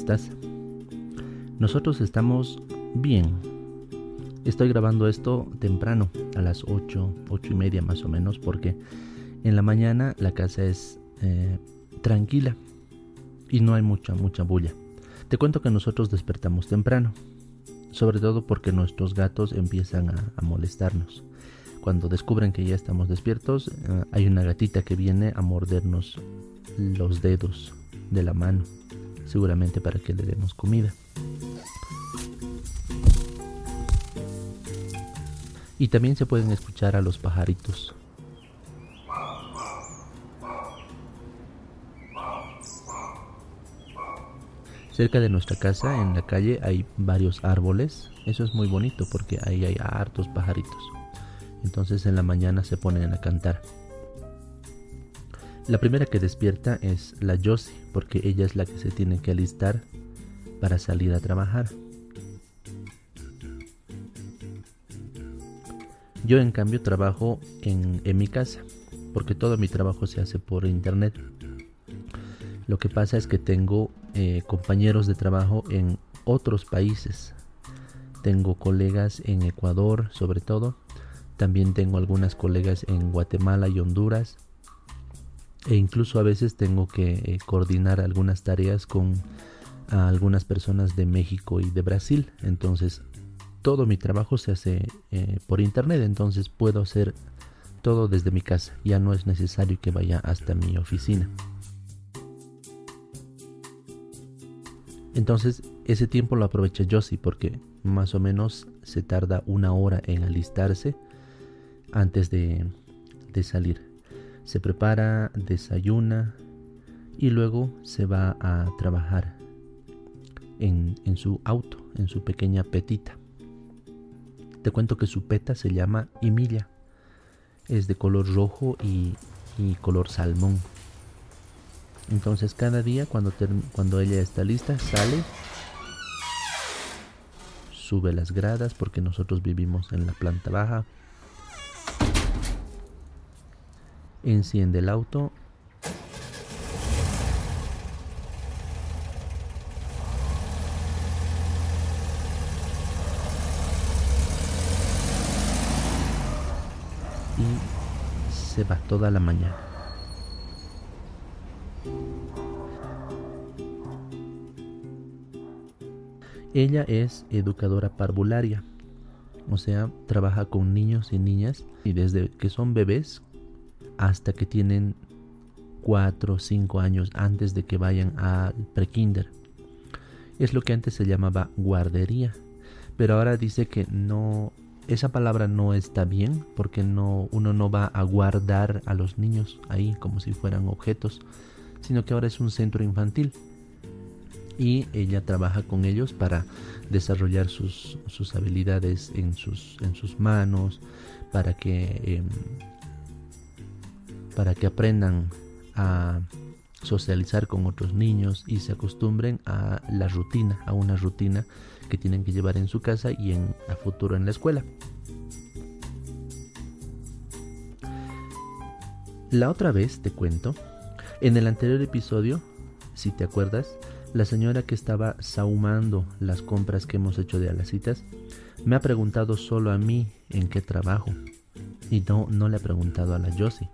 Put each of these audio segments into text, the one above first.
estás? Nosotros estamos bien. Estoy grabando esto temprano, a las 8, 8 y media más o menos, porque en la mañana la casa es eh, tranquila y no hay mucha, mucha bulla. Te cuento que nosotros despertamos temprano, sobre todo porque nuestros gatos empiezan a, molestarnos. Cuando descubren que ya estamos despiertos, eh, hay una gatita que viene a mordernos los dedos de la mano, seguramente para que le demos comida. Y también se pueden escuchar a los pajaritos. Cerca de nuestra casa, en la calle, hay varios árboles. Eso es muy bonito porque ahí hay hartos pajaritos. Entonces en la mañana se ponen a cantar. La primera que despierta es la Josie, porque ella es la que se tiene que alistar para salir a trabajar. Yo en cambio trabajo en, mi casa, porque todo mi trabajo se hace por internet. Lo que pasa es que tengo eh, compañeros de trabajo en otros países. Tengo colegas en Ecuador sobre todo. También tengo algunas colegas en Guatemala y Honduras. E incluso a veces tengo que eh, coordinar algunas tareas con algunas personas de México y de Brasil. Entonces todo mi trabajo se hace eh, por internet, entonces puedo hacer todo desde mi casa. Ya no es necesario que vaya hasta mi oficina. Entonces ese tiempo lo aprovecha Josie porque más o menos se tarda una hora en alistarse antes de, salir. Se prepara, desayuna y luego se va a trabajar en, en su auto, en su pequeña petita. Te cuento que su peta se llama Emilia. Es de color rojo y, color salmón. Entonces cada día cuando, cuando ella está lista sale, sube las gradas porque nosotros vivimos en la planta baja, enciende el auto se va toda la mañana. Ella es educadora parvularia, o sea, trabaja con niños y niñas y desde que son bebés hasta que tienen 4 o 5 años antes de que vayan al prekinder. Es lo que antes se llamaba guardería, pero ahora dice que no esa palabra no está bien porque no, uno no va a guardar a los niños ahí como si fueran objetos, sino que ahora es un centro infantil. Y ella trabaja con ellos para desarrollar sus, habilidades en sus, en sus manos, para que, em, para que aprendan a socializar con otros niños y se acostumbren a la rutina, a una rutina que tienen que llevar en su casa y en a futuro en la escuela. La otra vez te cuento, en el anterior episodio, si te acuerdas, la señora que estaba sahumando las compras que hemos hecho de Alacitas me ha preguntado solo a mí en qué trabajo y no, no le ha preguntado a la Josie.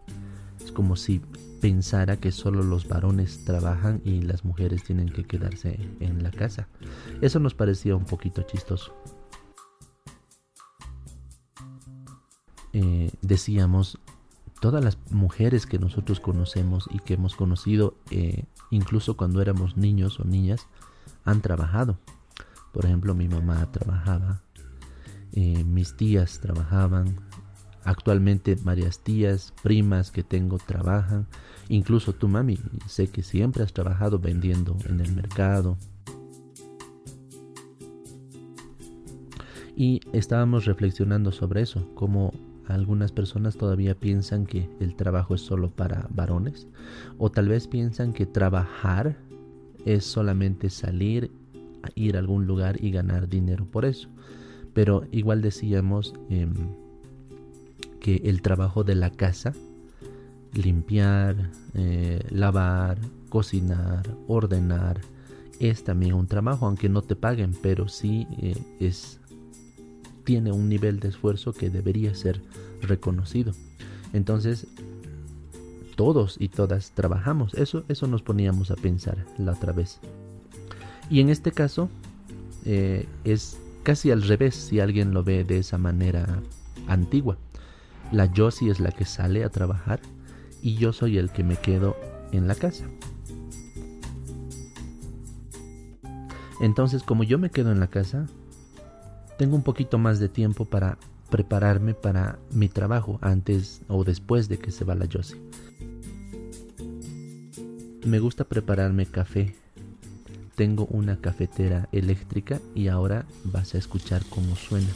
Es como si pensara que solo los varones trabajan y las mujeres tienen que quedarse en la casa. Eso nos parecía un poquito chistoso. Eh, decíamos, todas las mujeres que nosotros conocemos y que hemos conocido, eh, incluso cuando éramos niños o niñas, han trabajado. Por ejemplo, mi mamá trabajaba, eh, mis tías trabajaban, Actualmente varias tías, primas que tengo trabajan, incluso tu mami, sé que siempre has trabajado vendiendo en el mercado. Y estábamos reflexionando sobre eso, como algunas personas todavía piensan que el trabajo es solo para varones, o tal vez piensan que trabajar es solamente salir, ir a algún lugar y ganar dinero por eso. Pero igual decíamos, eh, el trabajo de la casa, limpiar, eh, lavar, cocinar, ordenar es también un trabajo, aunque no te paguen, pero sí eh, es tiene un nivel de esfuerzo que debería ser reconocido. Entonces, todos y todas trabajamos. Eso, eso nos poníamos a pensar la otra vez. Y en este caso, eh, es casi al revés si alguien lo ve de esa manera antigua. La Josie es la que sale a trabajar y yo soy el que me quedo en la casa. Entonces, como yo me quedo en la casa, tengo un poquito más de tiempo para prepararme para mi trabajo antes o después de que se va la Josie. Me gusta prepararme café. Tengo una cafetera eléctrica y ahora vas a escuchar cómo suena.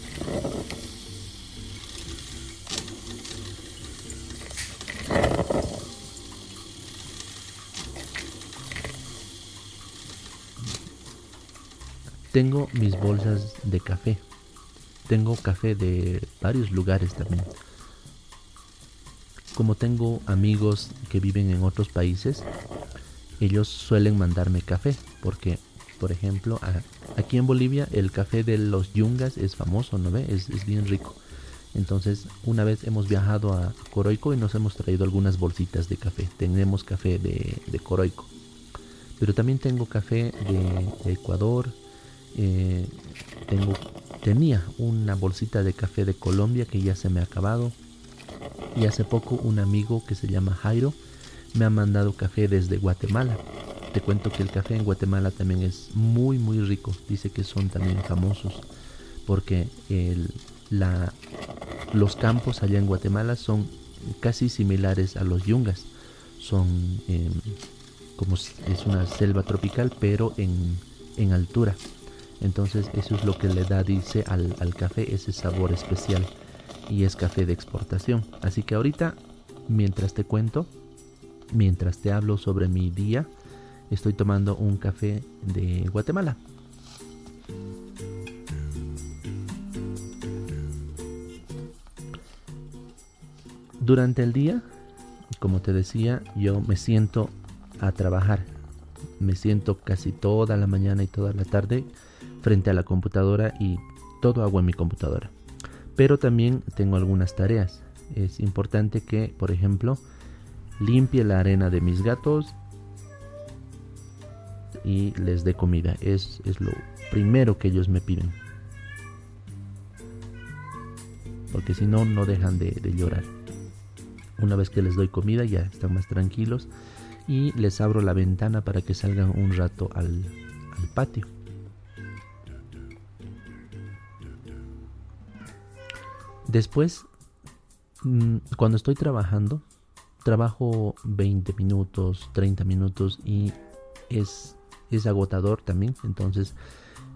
Tengo mis bolsas de café. Tengo café de varios lugares también. Como tengo amigos que viven en otros países, ellos suelen mandarme café porque, por ejemplo, aquí en Bolivia el café de los yungas es famoso, ¿no ve? Es, es bien rico. Entonces, una vez hemos viajado a Coroico y nos hemos traído algunas bolsitas de café. Tenemos café de, de Coroico. Pero también tengo café de Ecuador, eh, tengo, tenía una bolsita de café de Colombia que ya se me ha acabado. Y hace poco un amigo que se llama Jairo me ha mandado café desde Guatemala. Te cuento que el café en Guatemala también es muy muy rico. Dice que son también famosos porque la, los campos allá en Guatemala son casi similares a los yungas. Son em, como es una selva tropical pero en, en altura. Entonces eso es lo que le da, dice, al, café ese sabor especial. Y es café de exportación. Así que ahorita, mientras te cuento, mientras te hablo sobre mi día, estoy tomando un café de Guatemala. Durante el día, como te decía, yo me siento a trabajar. Me siento casi toda la mañana y toda la tarde frente a la computadora y todo hago en mi computadora. Pero también tengo algunas tareas. Es importante que, por ejemplo, limpie la arena de mis gatos y les dé comida. Es, lo primero que ellos me piden. Porque si no, no dejan de, llorar. Una vez que les doy comida ya están más tranquilos y les abro la ventana para que salgan un rato al patio. Después, mm, cuando estoy trabajando, trabajo 20 minutos, 30 minutos y es, es agotador también. Entonces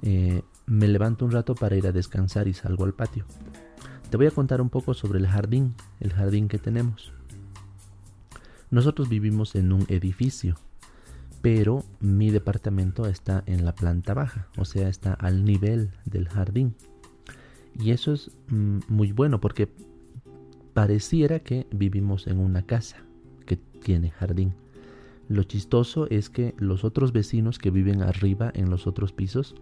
eh, me levanto un rato para ir a descansar y salgo al patio. Te voy a contar un poco sobre el jardín, el jardín que tenemos. Nosotros vivimos en un edificio, pero mi departamento está en la planta baja, o sea, está al nivel del jardín. Y eso es mm, muy bueno porque pareciera que vivimos en una casa que tiene jardín. Lo chistoso es que los otros vecinos que viven arriba en los otros pisos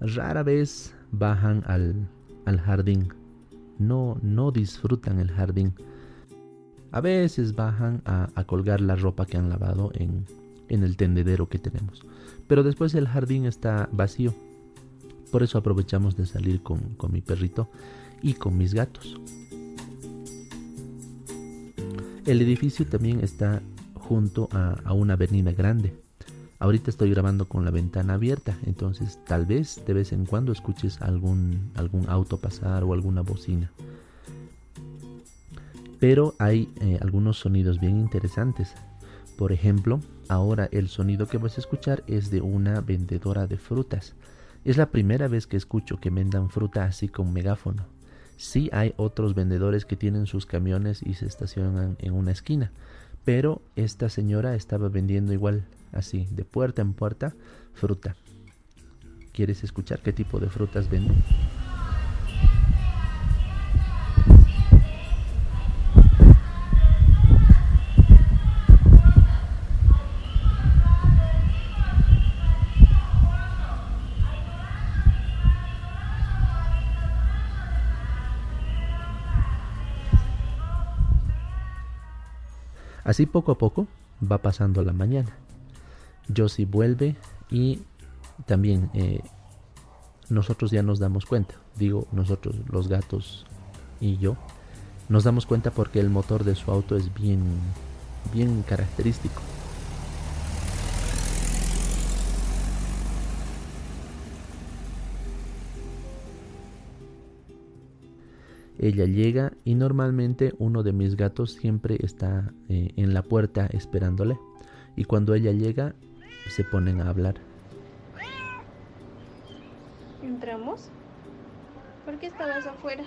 rara vez bajan al, jardín. No, no disfrutan el jardín. A veces bajan a, a colgar la ropa que han lavado en, en el tendedero que tenemos. Pero después el jardín está vacío por eso aprovechamos de salir con, mi perrito y con mis gatos. El edificio también está junto a, una avenida grande. Ahorita estoy grabando con la ventana abierta, entonces tal vez de vez en cuando escuches algún, algún auto pasar o alguna bocina. Pero hay eh, algunos sonidos bien interesantes. Por ejemplo, ahora el sonido que vas a escuchar es de una vendedora de frutas. Es la primera vez que escucho que vendan fruta así con megáfono. Sí hay otros vendedores que tienen sus camiones y se estacionan en una esquina, pero esta señora estaba vendiendo igual, así, de puerta en puerta, fruta. ¿Quieres escuchar qué tipo de frutas vende? Así poco a poco va pasando la mañana. Josie vuelve y también eh, nosotros ya nos damos cuenta, digo nosotros los gatos y yo, nos damos cuenta porque el motor de su auto es bien, bien característico. Ella llega y normalmente uno de mis gatos siempre está eh, en la puerta esperándole. Y cuando ella llega, se ponen a hablar. ¿Entramos? ¿Por qué estabas afuera?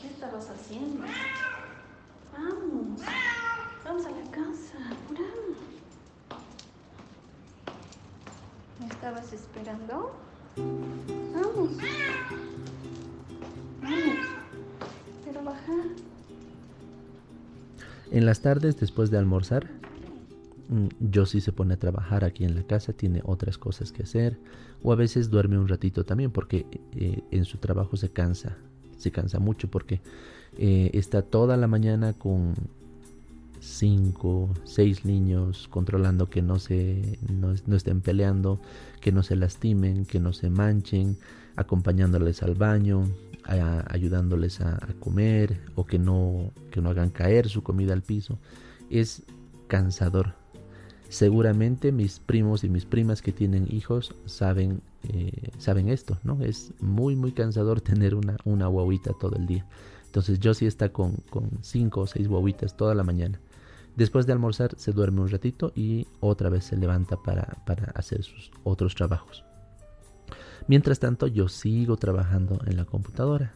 ¿Qué estabas haciendo? Vamos, vamos a la casa, apuramos. ¿Me estabas esperando? Vamos. Vamos. Pero baja. En las tardes, después de almorzar, mm, Josie se pone a trabajar aquí en la casa, tiene otras cosas que hacer, o a veces duerme un ratito también, porque eh, en su trabajo se cansa, se cansa mucho, porque eh, está toda la mañana con cinco, seis niños controlando que no se no, estén peleando, que no se lastimen, que no se manchen, acompañándoles al baño, ayudándoles a, a comer o que no, que no hagan caer su comida al piso. Es cansador. Seguramente mis primos y mis primas que tienen hijos saben, eh, saben esto, ¿no? Es muy, muy cansador tener una, una guaguita todo el día. Entonces yo sí está con, con cinco o seis guaguitas toda la mañana. Después de almorzar se duerme un ratito y otra vez se levanta para, para hacer sus otros trabajos. Mientras tanto yo sigo trabajando en la computadora.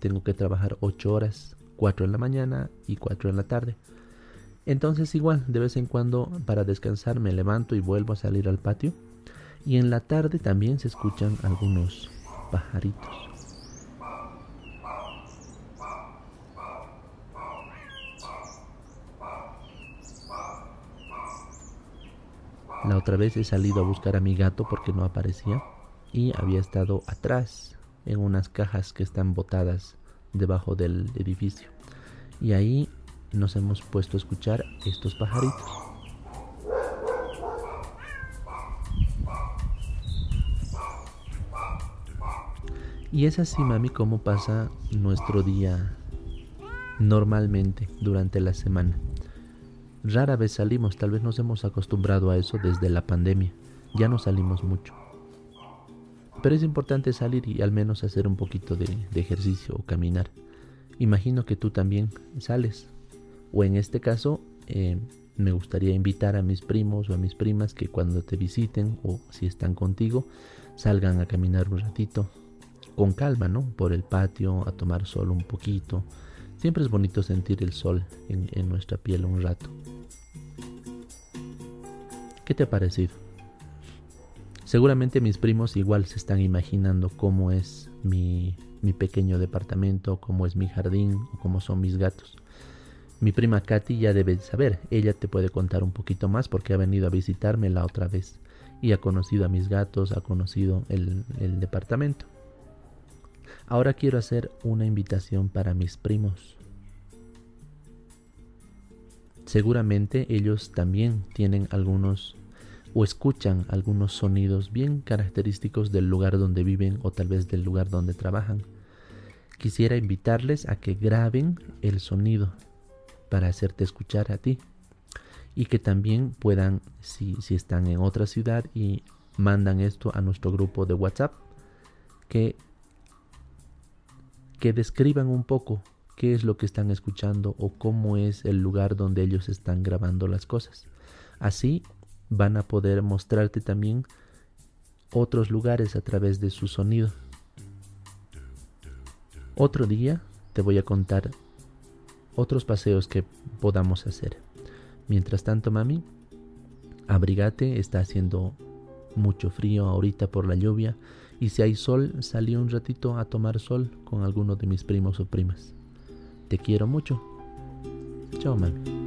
Tengo que trabajar 8 horas, 4 en la mañana y 4 en la tarde. Entonces igual, de vez en cuando para descansar me levanto y vuelvo a salir al patio. Y en la tarde también se escuchan algunos pajaritos. La otra vez he salido a buscar a mi gato porque no aparecía y había estado atrás en unas cajas que están botadas debajo del edificio. Y ahí nos hemos puesto a escuchar estos pajaritos. Y es así, mami, como pasa nuestro día normalmente durante la semana. Rara vez salimos, tal vez nos hemos acostumbrado a eso desde la pandemia. Ya no salimos mucho. Pero es importante salir y al menos hacer un poquito de, ejercicio o caminar. Imagino que tú también sales. O en este caso, eh, me gustaría invitar a mis primos o a mis primas que cuando te visiten o si están contigo, salgan a caminar un ratito. Con calma, ¿no? Por el patio, a tomar sol un poquito. Siempre es bonito sentir el sol en, nuestra piel un rato. ¿Qué te ha parecido? Seguramente mis primos igual se están imaginando cómo es mi, mi pequeño departamento, cómo es mi jardín cómo son mis gatos. Mi prima Katy ya debe saber, ella te puede contar un poquito más porque ha venido a visitarme la otra vez y ha conocido a mis gatos, ha conocido el, el departamento. Ahora quiero hacer una invitación para mis primos. Seguramente ellos también tienen algunos o escuchan algunos sonidos bien característicos del lugar donde viven o tal vez del lugar donde trabajan. Quisiera invitarles a que graben el sonido para hacerte escuchar a ti y que también puedan, si, si están en otra ciudad y mandan esto a nuestro grupo de WhatsApp, que, que describan un poco qué es lo que están escuchando o cómo es el lugar donde ellos están grabando las cosas. Así van a poder mostrarte también otros lugares a través de su sonido. Otro día te voy a contar otros paseos que podamos hacer. Mientras tanto, mami, abrigate, está haciendo mucho frío ahorita por la lluvia y si hay sol, salí un ratito a tomar sol con alguno de mis primos o primas. Te quiero mucho. Chao, mami.